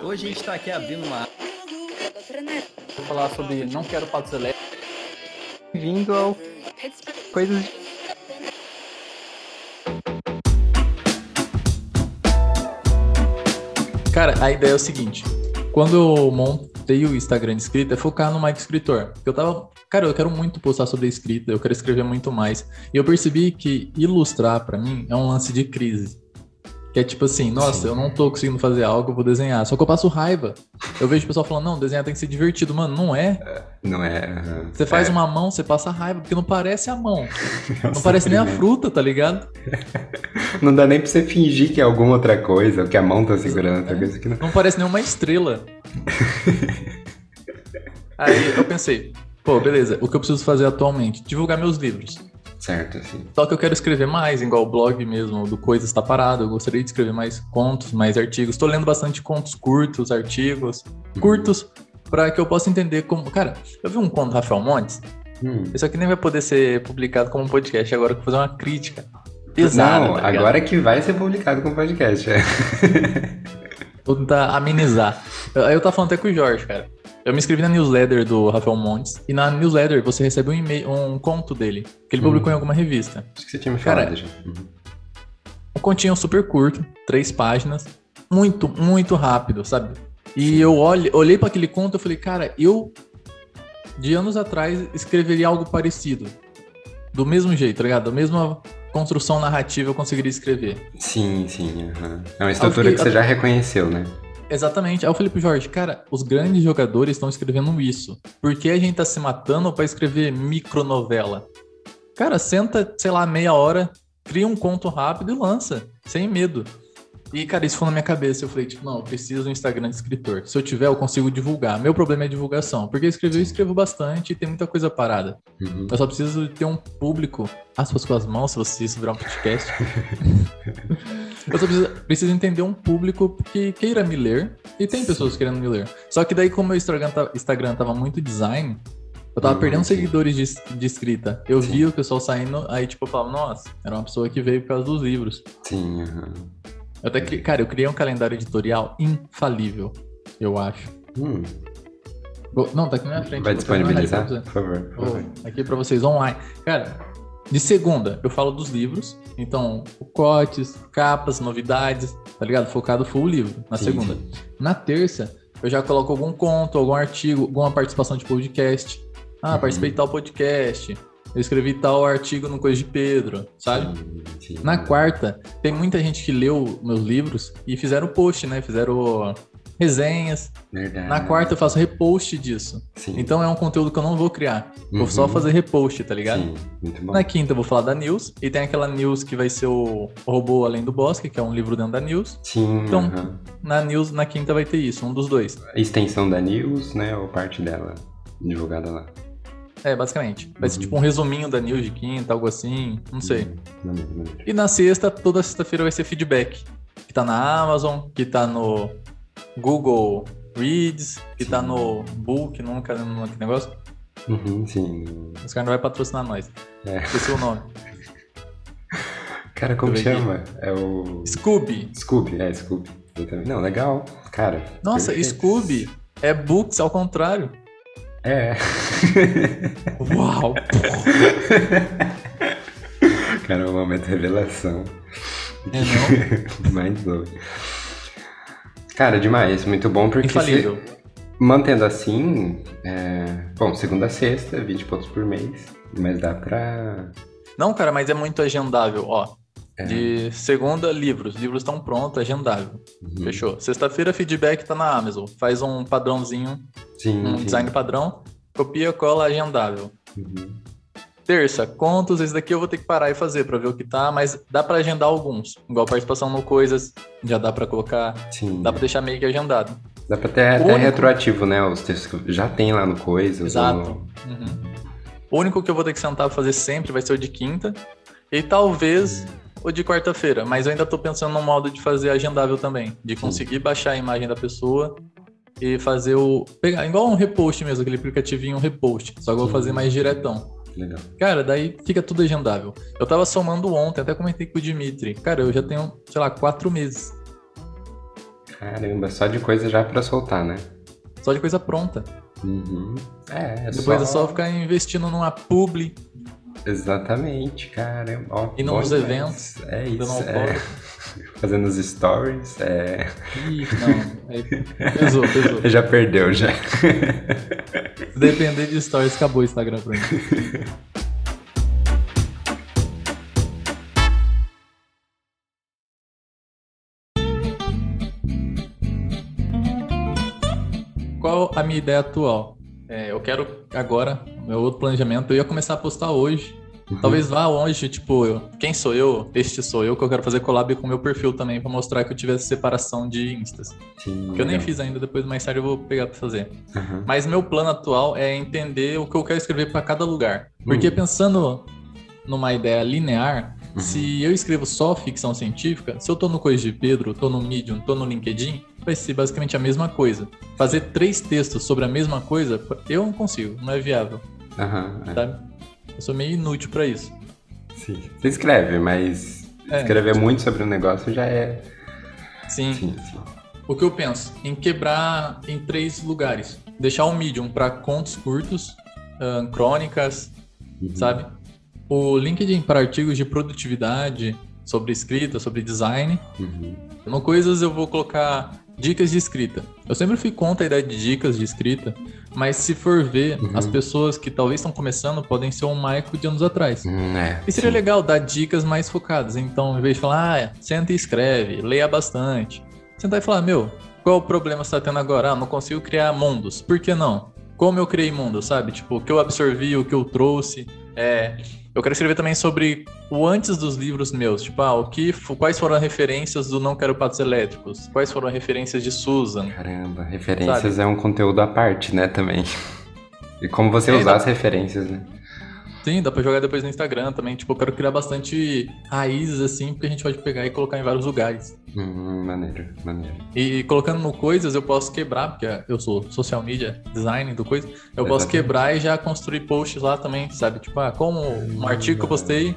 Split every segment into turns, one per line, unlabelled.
Hoje a gente está aqui abrindo uma.
Vou falar sobre não quero patos elétricos. Vindo ao coisas de Cara, a ideia é o seguinte. Quando eu montei o Instagram de escrita, é focar no Mike Escritor. Eu tava. Cara, eu quero muito postar sobre escrita, eu quero escrever muito mais. E eu percebi que ilustrar, para mim, é um lance de crise. Que é tipo assim, nossa, Sim. eu não tô conseguindo fazer algo, eu vou desenhar. Só que eu passo raiva. Eu vejo o pessoal falando, não, desenhar tem que ser divertido. Mano, não é.
é não é.
Você faz é. uma mão, você passa raiva, porque não parece a mão. não parece nem a fruta, tá ligado?
não dá nem pra você fingir que é alguma outra coisa, que a mão tá segurando outra coisa. Que
não... não parece nenhuma estrela. Aí eu pensei, pô, beleza, o que eu preciso fazer atualmente? Divulgar meus livros.
Certo, sim.
Só que eu quero escrever mais, igual o blog mesmo, do Coisas Está Parado. Eu gostaria de escrever mais contos, mais artigos. Estou lendo bastante contos curtos, artigos uhum. curtos, para que eu possa entender como. Cara, eu vi um conto do Rafael Montes. Hum. Isso aqui nem vai poder ser publicado como podcast, agora eu vou fazer uma crítica. Pesada,
Não, tá agora que vai ser publicado como podcast. É.
Vou tentar amenizar. Eu, eu tava falando até com o Jorge, cara. Eu me inscrevi na newsletter do Rafael Montes. E na newsletter você recebe um e-mail, um conto dele, que ele publicou em alguma revista.
Acho que você tinha me falado Cara, já. Uhum.
Um continho super curto, três páginas. Muito, muito rápido, sabe? E eu olhe, olhei para aquele conto e falei, cara, eu de anos atrás escreveria algo parecido. Do mesmo jeito, tá ligado? Da mesma construção narrativa eu conseguiria escrever.
Sim, sim. Uhum. É uma estrutura fiquei, que você já reconheceu, né?
Exatamente. Eu falei pro Jorge, cara, os grandes jogadores estão escrevendo isso. Por que a gente tá se matando para escrever micronovela? Cara, senta, sei lá, meia hora, cria um conto rápido e lança, sem medo. E, cara, isso foi na minha cabeça. Eu falei, tipo, não, eu preciso do Instagram de escritor. Se eu tiver, eu consigo divulgar. Meu problema é divulgação. Porque escrever, eu escrevo bastante e tem muita coisa parada. Uhum. Eu só preciso ter um público, aspas com as mãos, se você isso virar um podcast. eu só preciso, preciso, entender um público que queira me ler. E tem pessoas querendo me ler. Só que daí, como meu Instagram, tá, Instagram tava muito design, eu tava uhum, perdendo sim. seguidores de, de escrita. Eu sim. via o pessoal saindo, aí tipo, eu falava, nossa, era uma pessoa que veio por causa dos livros.
Sim, uhum.
Eu até cri... Cara, eu criei um calendário editorial infalível, eu acho. Hum. Não, tá aqui na minha frente.
Vai disponibilizar, por favor.
Oh, aqui pra vocês, online. Cara, de segunda, eu falo dos livros. Então, cotes, capas, novidades, tá ligado? Focado full livro, na sim, segunda. Na terça, eu já coloco algum conto, algum artigo, alguma participação de podcast. Ah, uhum. participei de tal podcast eu escrevi tal artigo no Coisa de Pedro, sabe? Sim, sim. Na quarta, tem muita gente que leu meus livros e fizeram post, né? Fizeram resenhas. Verdade. Na quarta eu faço repost disso. Sim. Então é um conteúdo que eu não vou criar. Uhum. Vou só fazer repost, tá ligado? Sim, muito bom. Na quinta eu vou falar da news. E tem aquela news que vai ser o Robô Além do Bosque, que é um livro dentro da news.
Sim.
Então, uhum. na news, na quinta vai ter isso, um dos dois.
A extensão da news, né? Ou parte dela divulgada lá.
É, basicamente. Vai ser tipo um resuminho da news de quinta, algo assim, não sei. E na sexta, toda sexta-feira vai ser feedback. Que tá na Amazon, que tá no Google Reads, que sim. tá no Book, nunca lembro que negócio.
Uhum, sim.
Os caras não vai patrocinar nós. É. Esqueci o nome.
Cara, como chama? Aqui. É o.
Scooby.
Scooby, é, Scooby. Não, legal. Cara.
Nossa, perfeito. Scooby é books ao contrário.
É.
Uau!
Cara, um momento de revelação.
É
não? Mind blowing. Cara, demais. Muito bom porque.
Infalível.
Se, mantendo assim, é, bom, segunda a sexta, 20 pontos por mês. Mas dá pra.
Não, cara, mas é muito agendável. Ó, é. De segunda, livros. Livros estão prontos, agendável. Uhum. Fechou. Sexta-feira, feedback tá na Amazon. Faz um padrãozinho, sim, um sim. design padrão, copia, cola, agendável. Uhum. Terça, contos, esse daqui eu vou ter que parar e fazer para ver o que tá, mas dá para agendar alguns. Igual participação no Coisas, já dá para colocar, sim. dá para deixar meio que agendado.
Dá pra ter até único... retroativo, né? Os textos que já tem lá no Coisas.
Exato. No... Uhum. O único que eu vou ter que sentar pra fazer sempre vai ser o de quinta. E talvez uhum ou de quarta-feira, mas eu ainda estou pensando no modo de fazer agendável também, de conseguir baixar a imagem da pessoa e fazer o. pegar igual um repost mesmo, aquele aplicativinho um repost, só que eu vou fazer mais diretão.
Legal.
Cara, daí fica tudo agendável. Eu tava somando ontem, até comentei com o Dimitri. Cara, eu já tenho, sei lá, quatro meses.
Caramba, só de coisa já pra soltar, né?
Só de coisa pronta.
Uhum. É, é
Depois
só...
é só ficar investindo numa publi
Exatamente, caramba. Ó,
e nos eventos.
É isso, é. Fazendo os stories, é...
Ih, não. Aí pesou, pesou.
Já perdeu, já.
Se depender de stories, acabou o Instagram pra mim. Qual a minha ideia atual? É, eu quero agora, meu outro planejamento, eu ia começar a postar hoje. Talvez vá longe, tipo, eu- quem sou eu? Este sou eu, que eu quero fazer collab com o meu perfil também, pra mostrar que eu tive essa separação de instas.
Sim,
Que eu nem fiz ainda, depois mais tarde eu vou pegar pra fazer.
Aham.
Mas meu plano atual é entender o que eu quero escrever para cada lugar. Porque
Hum.
pensando numa ideia linear,
Uhum.
se eu escrevo só ficção científica, se eu tô no Coisa de Pedro, tô no Medium, tô no LinkedIn, vai ser basicamente a mesma coisa. Fazer três textos sobre a mesma coisa, eu não consigo, não é viável,
Aham, é.
sabe? Eu sou meio inútil para isso.
Sim. Você escreve, mas
É.
escrever muito sobre um negócio já é.
Sim.
Sim, sim.
O que eu penso? Em quebrar em três lugares. Deixar o Medium para contos curtos, ahn, crônicas,
Uhum.
sabe? O LinkedIn para artigos de produtividade, sobre escrita, sobre design.
Uhum.
No Coisas eu vou colocar dicas de escrita. Eu sempre fui contra a ideia de dicas de escrita, mas se for ver,
Uhum.
as pessoas que talvez estão começando podem ser um Michael de anos atrás.
Hum, é.
E seria
sim.
legal dar dicas mais focadas. Então, em vez de falar, ah, senta e escreve, leia bastante. Sentar e falar, meu, qual o problema você tá tendo agora? Ah, não consigo criar mundos. Por que não? Como eu criei mundos, sabe? Tipo, o que eu absorvi, o que eu trouxe. É... Eu quero escrever também sobre o antes dos livros meus. Tipo, ah, o que, quais foram as referências do Não Quero Patos Elétricos? Quais foram as referências de Susan?
Caramba, referências é um conteúdo à parte, né, também. E como você
É,
usar as referências, né?
Sim, dá pra jogar depois no Instagram também. Tipo, eu quero criar bastante raízes, assim, porque a gente pode pegar e colocar em vários lugares.
Hum, maneiro, maneiro.
E colocando no Coisas, eu posso quebrar, porque eu sou social media design do Coisa, eu posso
Exatamente.
quebrar e já construir posts lá também, sabe? Tipo, ah, como um artigo que eu postei,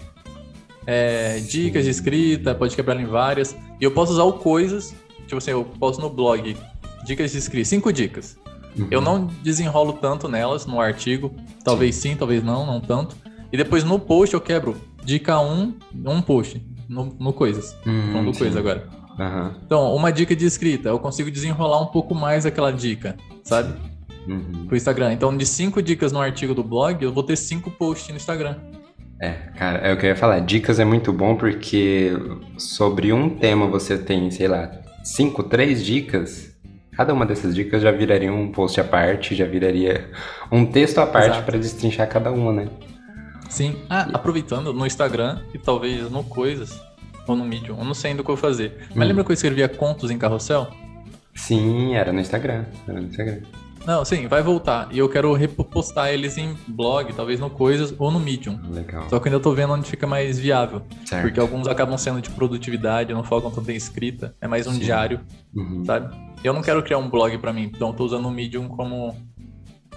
é, dicas de escrita, pode quebrar em várias. E eu posso usar o Coisas, tipo assim, eu posto no blog, dicas de escrita, cinco dicas.
Uhum.
Eu não desenrolo tanto nelas no artigo, talvez sim, talvez não, não tanto. E depois no post eu quebro dica 1, um post, no, no Coisas.
Hum,
Falando do
sim.
Coisa agora.
Aham.
Então, uma dica de escrita, eu consigo desenrolar um pouco mais aquela dica, sabe?
Uhum.
Pro Instagram. Então, de cinco dicas no artigo do blog, eu vou ter cinco posts no Instagram.
É, cara, é o que eu ia falar. Dicas é muito bom porque sobre um tema você tem, sei lá, cinco, três dicas. Cada uma dessas dicas já viraria um post à parte, já viraria um texto à parte para destrinchar cada uma, né?
Sim. Ah, aproveitando, no Instagram e talvez no Coisas, ou no Medium, eu não sei ainda o que eu vou fazer. Mas
Hum.
lembra que eu escrevia contos em carrossel?
Sim, era no Instagram. Era no Instagram.
Não, sim, vai voltar. E eu quero repostar eles em blog, talvez no Coisas ou no Medium.
Legal.
Só que eu ainda tô vendo onde fica mais viável.
Certo.
Porque alguns acabam sendo de produtividade, não focam tanto em escrita. É mais um
Sim.
diário.
Uhum.
sabe? Eu não quero criar um blog pra mim, então eu tô usando o Medium como.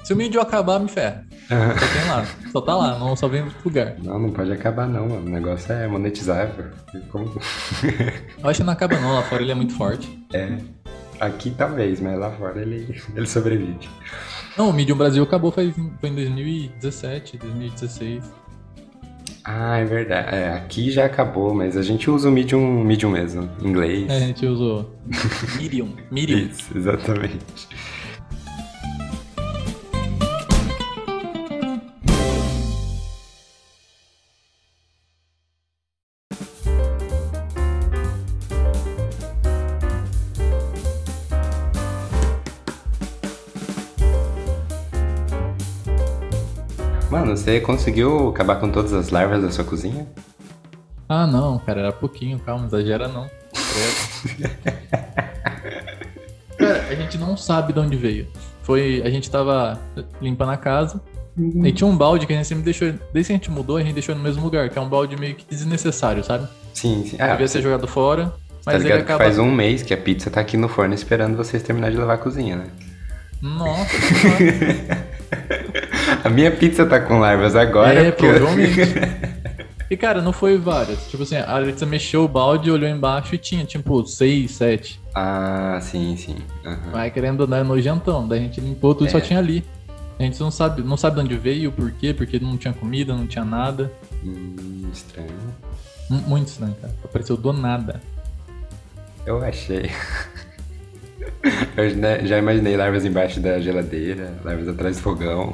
Se o Medium acabar, me ferra. Só tem lá. Só tá lá, não só vem em outro lugar.
Não, não pode acabar não, mano. O negócio é monetizável. Como...
Eu acho que não acaba não, lá fora ele é muito forte.
É. Aqui talvez, mas lá fora ele, ele sobrevive.
Não, o Medium Brasil acabou foi em 2017, 2016.
Ah, é verdade. É, aqui já acabou, mas a gente usa o Medium, Medium mesmo, em inglês.
É, a gente usou Medium. Medium.
Isso, exatamente. Você conseguiu acabar com todas as larvas da sua cozinha?
Ah, não, cara, era pouquinho, calma, exagera não. Cara, a gente não sabe de onde veio. Foi, a gente tava limpando a casa, e tinha um balde que a gente sempre deixou, desde que a gente mudou, a gente deixou no mesmo lugar, que é um balde meio que desnecessário, sabe?
Sim, sim. Ah,
Devia ser jogado fora,
tá
mas ele
ligado que
acaba...
faz um mês que a pizza tá aqui no forno esperando vocês terminar de lavar a cozinha, né?
Nossa, senhora.
A minha pizza tá com larvas agora.
é,
eu-
provavelmente. E, cara, não foi várias. Tipo assim, a Alexa mexeu o balde, olhou embaixo e tinha, tipo, seis, sete.
Ah, sim, sim. Uhum.
Vai querendo andar nojentão. Daí a gente limpou tudo,
É.
só tinha ali. A gente não sabe, não sabe de onde veio, por quê, porque não tinha comida, não tinha nada.
Hum, estranho.
Mu- Muito estranho, cara. Apareceu do nada.
Eu achei. Eu já- imaginei larvas embaixo da geladeira, larvas atrás do fogão.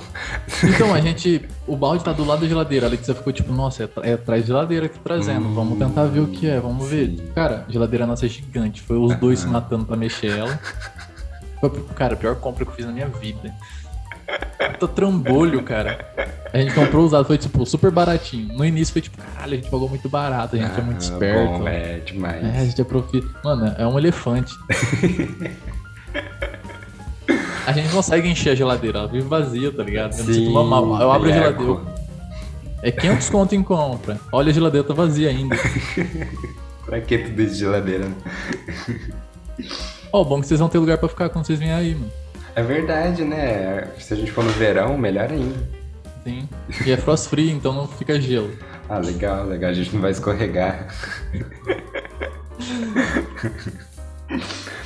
Então, a gente. O balde tá do lado da geladeira. A Alexa ficou tipo, nossa, é, é atrás da geladeira aqui trazendo. Vamos tentar ver o que é, vamos ver.
Sim.
Cara, a geladeira nossa é gigante. Foi os dois se matando pra mexer ela. Foi, cara, a pior compra que eu fiz na minha vida. Tô trambolho, cara. A gente comprou usado, foi tipo super baratinho. No início foi tipo, caralho, a gente pagou muito barato, a gente é muito
Ah,
esperto.
Bom, é demais.
É, a gente é profi... Mano, é um elefante. a gente consegue encher a geladeira, ela vive vazia, tá ligado? Eu me sinto uma. Eu abro a
eco.
geladeira. É 500 conto em compra. Olha, a geladeira tá vazia ainda.
Pra que tudo isso de geladeira? né?
Ó, bom que vocês vão ter lugar pra ficar quando vocês vierem aí, mano.
É verdade, né? Se a gente for no verão, melhor ainda.
Sim. E é frost free, então não fica gelo.
Ah, legal, legal. A gente não vai escorregar.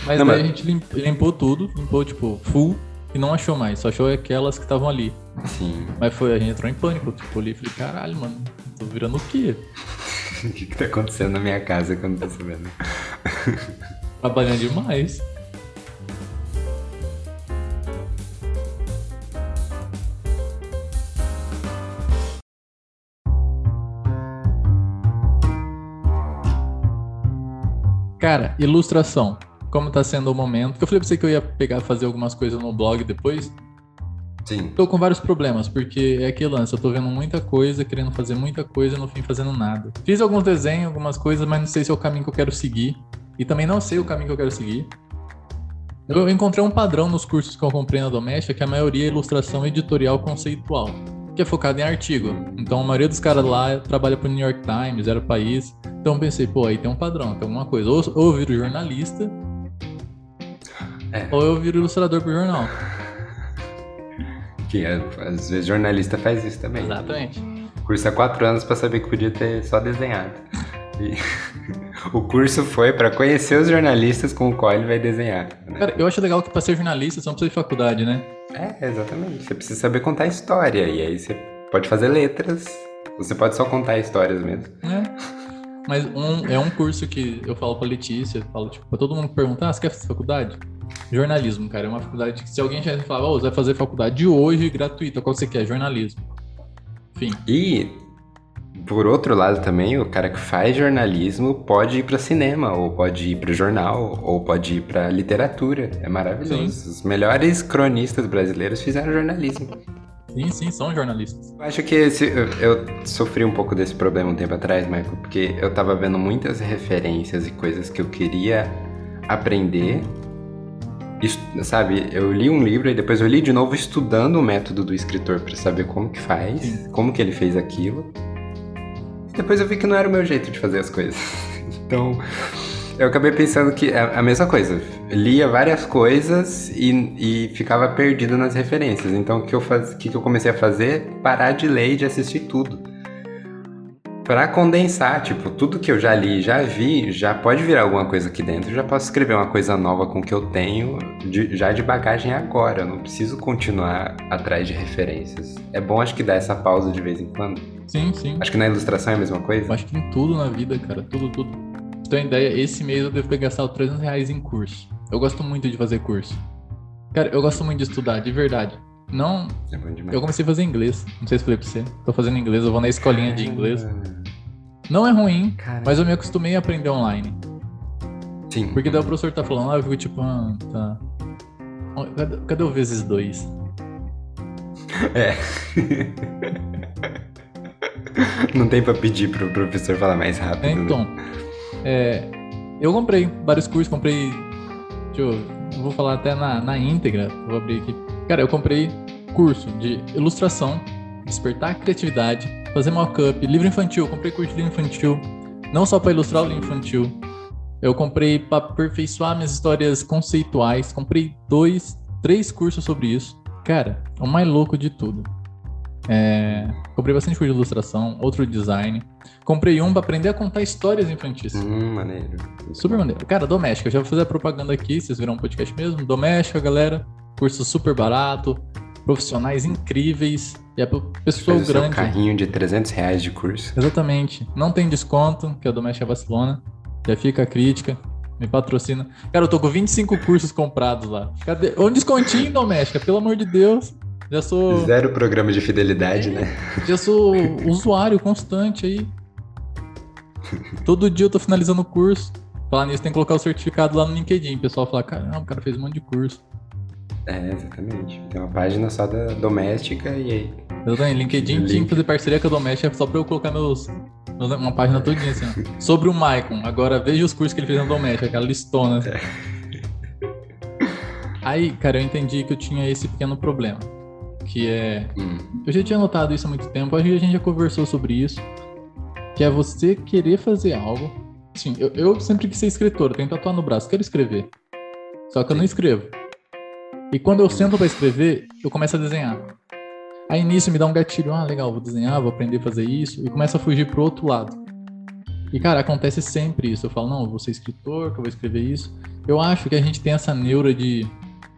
Mas
Não,
daí
mas-
a gente lim- limpou tudo, limpou, tipo, full, e não achou mais. Só achou aquelas que estavam ali.
Sim.
Mas foi, a gente entrou em pânico. Tipo, ali, falei, caralho, mano, tô virando o quê?
O que, que tá acontecendo na minha casa que eu não tô sabendo?
Trabalhando demais. Cara, ilustração. Como tá sendo o momento? Eu falei pra você que eu ia pegar fazer algumas coisas no blog depois.
Sim.
Tô com vários problemas, porque é aquele lance, eu tô vendo muita coisa, querendo fazer muita coisa e no fim fazendo nada. Fiz alguns desenhos, algumas coisas, mas não sei se é o caminho que eu quero seguir. E também não sei o caminho que eu quero seguir. Eu encontrei um padrão nos cursos que eu comprei na Doméstica, que a maioria é ilustração editorial conceitual, que é focado em artigo. Então a maioria dos caras lá trabalha pro New York Times, era o país. Então eu pensei, pô, aí tem um padrão, tem alguma coisa. Ou, ou eu viro jornalista,
É.
ou eu viro ilustrador pro jornal.
Que é, às vezes jornalista faz isso também.
Exatamente.
Curso há quatro anos pra saber que podia ter só desenhado. E o curso foi pra conhecer os jornalistas com o qual ele vai desenhar. né?
Cara, eu acho legal que pra ser jornalista você não precisa de faculdade, né?
É, exatamente. Você precisa saber contar história. E aí você pode fazer letras. Você pode só contar histórias mesmo.
É. Mas um, é um curso que eu falo pra Letícia, eu falo, tipo, pra todo mundo que pergunta, ah, você quer fazer faculdade? Jornalismo, cara, é uma faculdade que se alguém já falar, ô, você vai fazer faculdade hoje, gratuita, qual você quer? Jornalismo. Enfim,
E, por outro lado também, o cara que faz jornalismo pode ir pra cinema, ou pode ir pro jornal, ou pode ir pra literatura. É maravilhoso. Os melhores cronistas brasileiros fizeram jornalismo.
sim, sim, são jornalistas.
Eu acho que esse, eu, eu sofri um pouco desse problema um tempo atrás, Michael, porque eu tava vendo muitas referências e coisas que eu queria aprender. Isso, sabe, eu li um livro e depois eu li de novo estudando o método do escritor pra saber como que faz,
Sim.
como que ele fez aquilo. Depois eu vi que não era o meu jeito de fazer as coisas. Então, eu acabei pensando que é a mesma coisa. Lia várias coisas e, e ficava perdido nas referências. Então, o que eu, faz, que que eu comecei a fazer? Parar de ler e de assistir tudo. Pra condensar, tipo, tudo que eu já li, já vi, já pode virar alguma coisa aqui dentro. Eu já posso escrever uma coisa nova com o que eu tenho, de- já de bagagem agora. Eu não preciso continuar atrás de referências. É bom, acho que dar essa pausa de vez em quando.
Sim, sim.
Acho que na ilustração é a mesma
Eu
coisa.
acho que em tudo na vida, cara, tudo, tudo. Uma ideia, esse mês eu devo ter gastado 300 reais em curso. Eu gosto muito de fazer curso. Cara, eu gosto muito de estudar, de verdade. Não, eu comecei a fazer inglês. Não sei se falei pra você. Tô fazendo inglês, eu vou na escolinha de inglês. Não é ruim,
Cara.
mas eu me acostumei a aprender online.
Sim.
Porque daí o professor tá falando, ah, eu fico tipo, ah, tá. Cadê, cadê o vezes dois?
É. Não tem pra pedir pro professor falar mais rápido.
É,
né?
então, é, eu comprei vários cursos, comprei. Deixa eu. eu Vou falar até na, na íntegra, vou abrir aqui. Cara, eu comprei curso de ilustração, despertar a criatividade, fazer mock-up, livro infantil. Eu comprei curso de livro infantil, não só para ilustrar o livro infantil. Eu comprei para aperfeiçoar minhas histórias conceituais. Comprei dois, três cursos sobre isso. Cara, o mais louco de tudo. É, comprei bastante curso de ilustração, outro design. Comprei um pra aprender a contar histórias infantis.
Hum, maneiro.
Super maneiro. Cara, doméstica, eu já vou fazer a propaganda aqui, vocês viram um podcast mesmo. Doméstica, galera. Curso super barato, profissionais incríveis. E é pra pessoa
Faz o seu
grande.
carrinho de 300 reais de curso.
Exatamente. Não tem desconto, que a Doméstica é Barcelona. Já fica a crítica. Me patrocina. Cara, eu tô com 25 cursos comprados lá. Cadê? Um descontinho, Doméstica, pelo amor de Deus. Já sou.
Zero programa de fidelidade, né?
Já sou usuário constante aí. Todo dia eu tô finalizando o curso. Falar nisso, tem que colocar o certificado lá no LinkedIn. O pessoal fala, caramba, o cara fez um monte de curso.
É, exatamente. Tem uma página só da doméstica e aí.
Exatamente, LinkedIn
Link.
tinha que fazer parceria com a Doméstica só pra eu colocar meus. Uma página todinha assim, ó. Sobre o Maicon. Agora veja os cursos que ele fez na Doméstica, aquela listona. assim. Aí, cara, eu entendi que eu tinha esse pequeno problema. Que é.
Hum,
Eu já tinha notado isso há muito tempo, acho que a gente já conversou sobre isso. Que é você querer fazer algo. Sim, eu, eu sempre quis ser escritor, eu tenho tatuar no braço, quero escrever. Só que eu não escrevo. E quando eu sento pra escrever, eu começo a desenhar. Aí nisso me dá um gatilho, ah, legal, vou desenhar, vou aprender a fazer isso, e começa a fugir pro outro lado. E cara, acontece sempre isso. Eu falo, não, eu vou ser escritor, que eu vou escrever isso. Eu acho que a gente tem essa neura de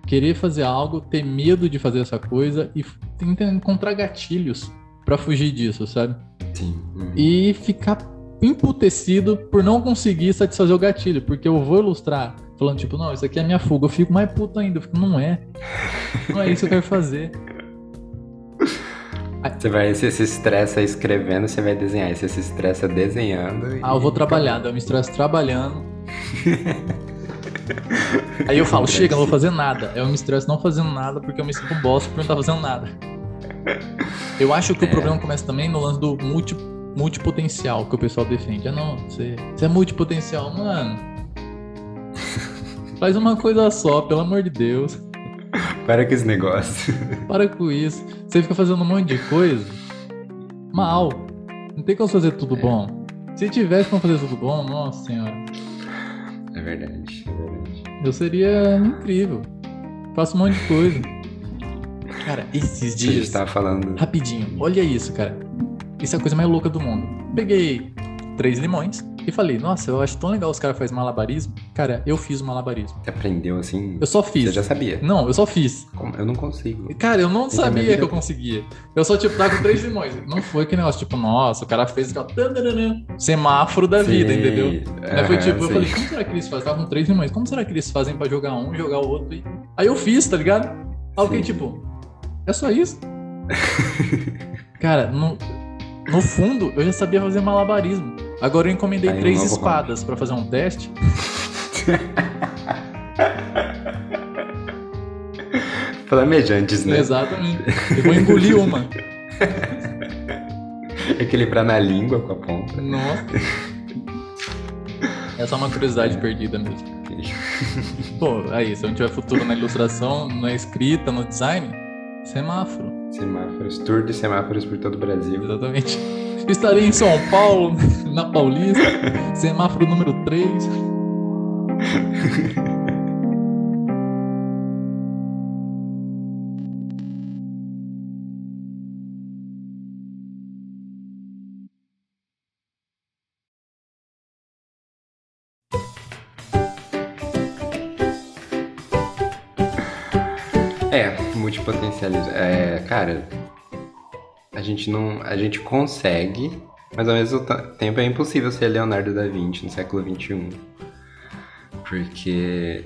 querer fazer algo, ter medo de fazer essa coisa e tentar encontrar gatilhos pra fugir disso, sabe?
sim.
E ficar emputecido por não conseguir satisfazer o gatilho, porque eu vou ilustrar falando tipo, não, isso aqui é minha fuga. Eu fico mais puto ainda, eu fico, não é. Não é isso que eu quero fazer.
Você vai, você se estressa escrevendo, você vai desenhar. Você se estressa desenhando. e-
Ah, eu vou trabalhar, daí eu me estresso trabalhando. Aí eu falo, chega, não vou fazer nada. Eu me estresso não fazendo nada porque eu me sinto bosta por não estar fazendo nada. Eu acho que o
É.
problema começa também no lance do multi, multipotencial que o pessoal defende. Ah, não, você, você é multipotencial. Mano, faz uma coisa só, pelo amor de Deus.
Para com esse negócio.
Para com isso. Você fica fazendo um monte de coisa mal. Não tem como fazer tudo bom. Se tivesse como fazer tudo bom, nossa senhora.
É verdade, é verdade.
Eu seria incrível. Faço um monte de coisa. Cara, esses
A gente
dias.
tava falando.
Rapidinho, olha isso, cara. Isso é a coisa mais louca do mundo. Peguei três limões e falei, nossa, eu acho tão legal os caras fazem malabarismo. Cara, eu fiz o malabarismo.
Você aprendeu assim.
Eu só
Você
fiz.
já sabia.
Não, eu só fiz.
Como? Eu não consigo.
Cara, eu não sabia
vida-
que eu conseguia. Eu só, tipo, tava com três limões. Não foi que negócio, tipo, nossa, o cara fez aquela semáforo da vida,
Sei.
entendeu? Aí foi tipo, eu falei, como será que eles fazem? Tava com três limões, como será que eles fazem pra jogar um, jogar o outro? E... Aí eu fiz, tá ligado? Aí fiquei
Sim.
tipo, é só isso? Cara, no, no fundo, eu já sabia fazer malabarismo. Agora eu encomendei
Aí
três espadas pra fazer um teste.
Flamejantes, né?
Exatamente. Eu vou engolir uma.
Equilibrar na língua com a ponta.
Nossa. Essa é uma curiosidade perdida mesmo. Pô, aí, se não tiver futuro na ilustração, na escrita, no design, semáforo.
Semáforos, tour de semáforos por todo o Brasil.
Exatamente. Estarei em São Paulo, na Paulista, semáforo número 3.
É, multipotencialismo. É, cara, a gente não. A gente consegue, mas ao mesmo tempo é impossível ser Leonardo da Vinci no século XXI. Porque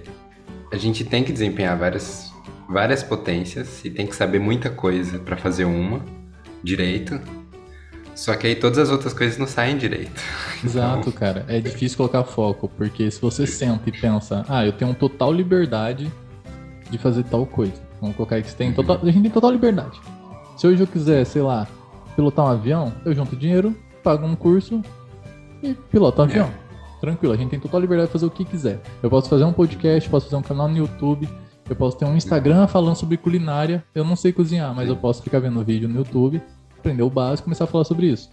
a gente tem que desempenhar várias, várias potências e tem que saber muita coisa pra fazer uma direito. Só que aí todas as outras coisas não saem direito.
Exato, cara. É difícil colocar foco, porque se você senta e pensa, ah, eu tenho total liberdade de fazer tal coisa. Vamos colocar aí que você tem total, a gente tem total liberdade. Se hoje eu quiser, sei lá, pilotar um avião, eu junto dinheiro, pago um curso e piloto um avião. Tranquilo, a gente tem total liberdade de fazer o que quiser. Eu posso fazer um podcast, posso fazer um canal no YouTube, eu posso ter um Instagram falando sobre culinária. Eu não sei cozinhar, mas eu posso ficar vendo vídeo no YouTube, aprender o básico e começar a falar sobre isso.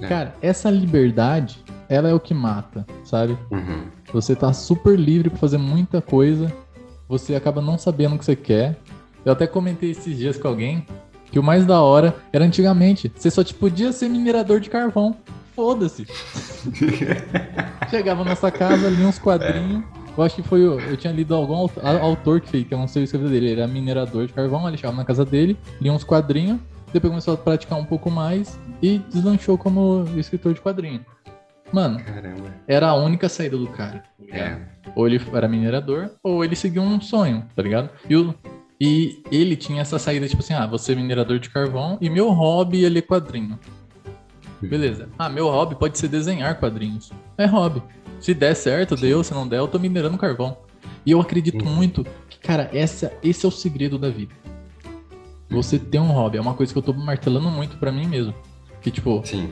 É.
Cara, essa liberdade, ela é o que mata, sabe?
Uhum.
Você tá super livre pra fazer muita coisa, você acaba não sabendo o que você quer. Eu até comentei esses dias com alguém que o mais da hora era antigamente, você só tipo, podia ser minerador de carvão. Foda-se. Chegava na nossa casa, lia uns quadrinhos. Eu acho que foi. Eu tinha lido algum autor que fez, que eu não sei o escrever dele. Ele era minerador de carvão, ele chegava na casa dele, lia uns quadrinhos, depois começou a praticar um pouco mais e deslanchou como escritor de quadrinho. Mano, Caramba. era a única saída do cara. É. Ou ele era minerador, ou ele seguiu um sonho, tá ligado? E, o, e ele tinha essa saída, tipo assim, ah, você é minerador de carvão e meu hobby é ler quadrinho. Beleza. Ah, meu hobby pode ser desenhar quadrinhos. É hobby. Se der certo, deu. Se não der, eu tô minerando carvão. E eu acredito uhum. muito que, cara, essa, esse é o segredo da vida. Você ter um hobby. É uma coisa que eu tô martelando muito para mim mesmo. Que, tipo, Sim.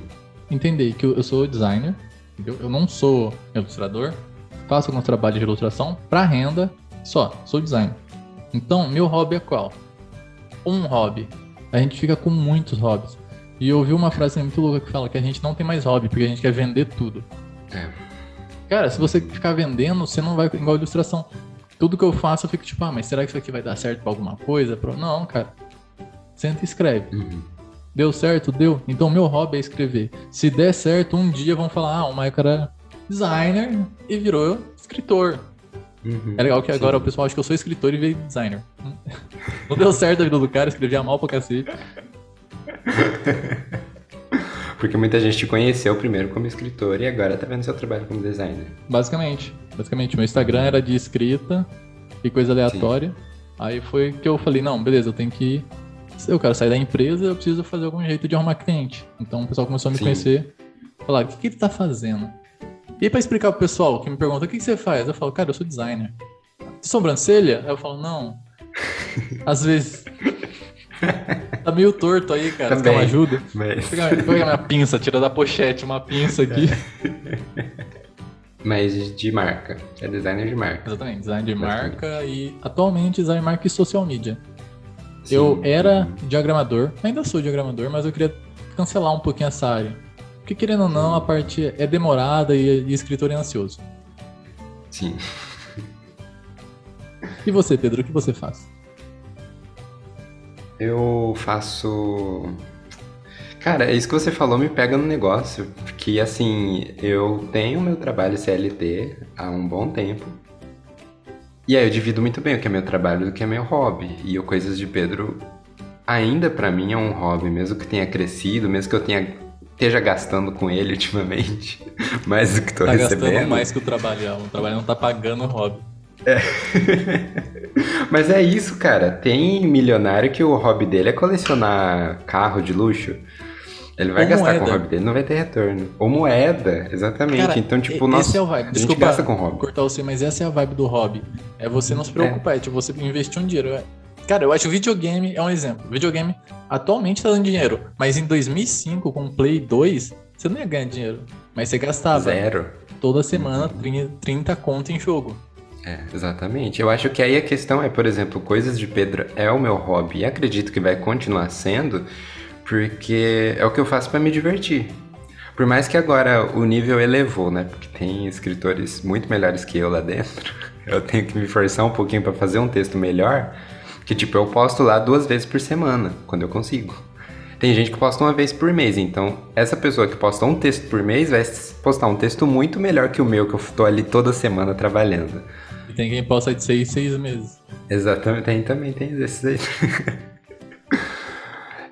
entender que eu, eu sou designer, entendeu? Eu não sou ilustrador. Faço alguns trabalhos de ilustração para renda só. Sou designer. Então, meu hobby é qual? Um hobby. A gente fica com muitos hobbies. E eu ouvi uma frase muito louca que fala que a gente não tem mais hobby, porque a gente quer vender tudo. É. Cara, se você ficar vendendo, você não vai igual ilustração. Tudo que eu faço, eu fico tipo, ah, mas será que isso aqui vai dar certo pra alguma coisa? Não, cara. Senta e escreve. Uhum. Deu certo? Deu. Então, meu hobby é escrever. Se der certo, um dia vão falar, ah, o Michael era designer e virou escritor. Uhum, é legal que agora sim. o pessoal acha que eu sou escritor e veio designer. Não deu certo a vida do cara, escrevia mal pra cacete.
Porque muita gente te conheceu primeiro como escritor e agora tá vendo seu trabalho como designer.
Basicamente. Basicamente, meu Instagram era de escrita e coisa aleatória. Sim. Aí foi que eu falei, não, beleza, eu tenho que. Eu quero sair da empresa, eu preciso fazer algum jeito de arrumar cliente. Então o pessoal começou a me Sim. conhecer. Falar, o que, que ele tá fazendo? E para explicar pro pessoal que me pergunta, o que, que você faz? Eu falo, cara, eu sou designer. De sobrancelha? Aí eu falo, não. Às vezes. Tá meio torto aí, cara. Também, Você quer uma ajuda? Mas... Pega, minha pinça, tira da pochete uma pinça aqui.
Mas de marca. É designer de marca.
Exatamente, design de marca e atualmente design de marca e social media. Sim. Eu era diagramador, ainda sou diagramador, mas eu queria cancelar um pouquinho essa área. Porque querendo ou não, a parte é demorada e, e escritor é ansioso.
Sim.
E você, Pedro, o que você faz?
Eu faço. Cara, isso que você falou me pega no negócio. Que assim, eu tenho meu trabalho CLT há um bom tempo. E aí eu divido muito bem o que é meu trabalho do que é meu hobby. E o Coisas de Pedro ainda para mim é um hobby, mesmo que tenha crescido, mesmo que eu tenha esteja gastando com ele ultimamente, mais do que tô
tá
recebendo.
Tá gastando mais que o trabalho, o trabalho não tá pagando o hobby.
É. Mas é isso, cara. Tem milionário que o hobby dele é colecionar carro de luxo. Ele vai Ou gastar moeda. com o hobby dele, não vai ter retorno. Ou moeda, exatamente. Cara, então, tipo, nossa, esse é o vibe. Desculpa, a gente gasta com hobby.
cortar você, mas essa é a vibe do hobby. É você não se preocupar, é, é tipo, você investir um dinheiro. Cara, eu acho que o videogame é um exemplo. O videogame atualmente tá dando dinheiro, mas em 2005, com o Play 2, você não ia ganhar dinheiro. Mas você gastava.
Zero.
Toda semana 30, 30 conto em jogo.
É, exatamente. Eu acho que aí a questão é, por exemplo, Coisas de Pedro é o meu hobby e acredito que vai continuar sendo, porque é o que eu faço para me divertir. Por mais que agora o nível elevou, né? Porque tem escritores muito melhores que eu lá dentro. Eu tenho que me forçar um pouquinho para fazer um texto melhor, que tipo, eu posto lá duas vezes por semana, quando eu consigo. Tem gente que posta uma vez por mês, então essa pessoa que posta um texto por mês vai postar um texto muito melhor que o meu, que eu tô ali toda semana trabalhando.
Tem quem possa de seis, seis meses.
Exatamente, tem também, tem esses aí.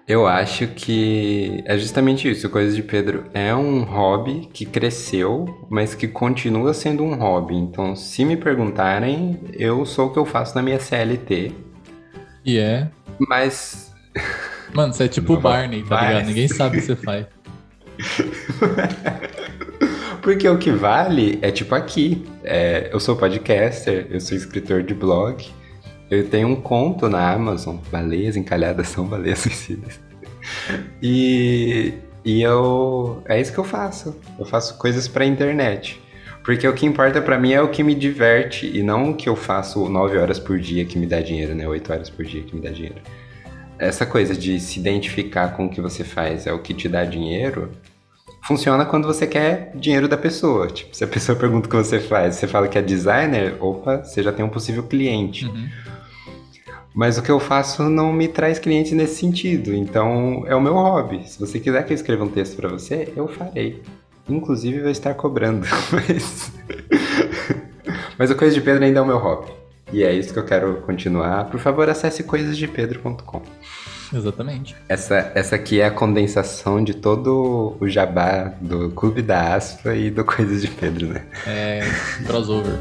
Eu acho que é justamente isso. Coisas de Pedro é um hobby que cresceu, mas que continua sendo um hobby. Então, se me perguntarem, eu sou o que eu faço na minha CLT.
E é.
Mas.
Mano, você é tipo o Barney, tá ligado? Ninguém sabe o que você faz.
Porque o que vale é tipo aqui. É, eu sou podcaster, eu sou escritor de blog. Eu tenho um conto na Amazon, Baleias Encalhadas são Baleias Suicidas. E, e eu. É isso que eu faço. Eu faço coisas pra internet. Porque o que importa para mim é o que me diverte e não o que eu faço 9 horas por dia que me dá dinheiro, né? 8 horas por dia que me dá dinheiro. Essa coisa de se identificar com o que você faz é o que te dá dinheiro, funciona quando você quer dinheiro da pessoa. Tipo, se a pessoa pergunta o que você faz, você fala que é designer, opa, você já tem um possível cliente. Uhum. Mas o que eu faço não me traz clientes nesse sentido. Então é o meu hobby. Se você quiser que eu escreva um texto para você, eu farei. Inclusive vou estar cobrando. Mas... Mas o Coisa de Pedro ainda é o meu hobby. E é isso que eu quero continuar. Por favor, acesse coisasdepedro.com.
Exatamente.
Essa, essa aqui é a condensação de todo o jabá do Clube da Aspa e do Coisas de Pedro, né?
É crossover.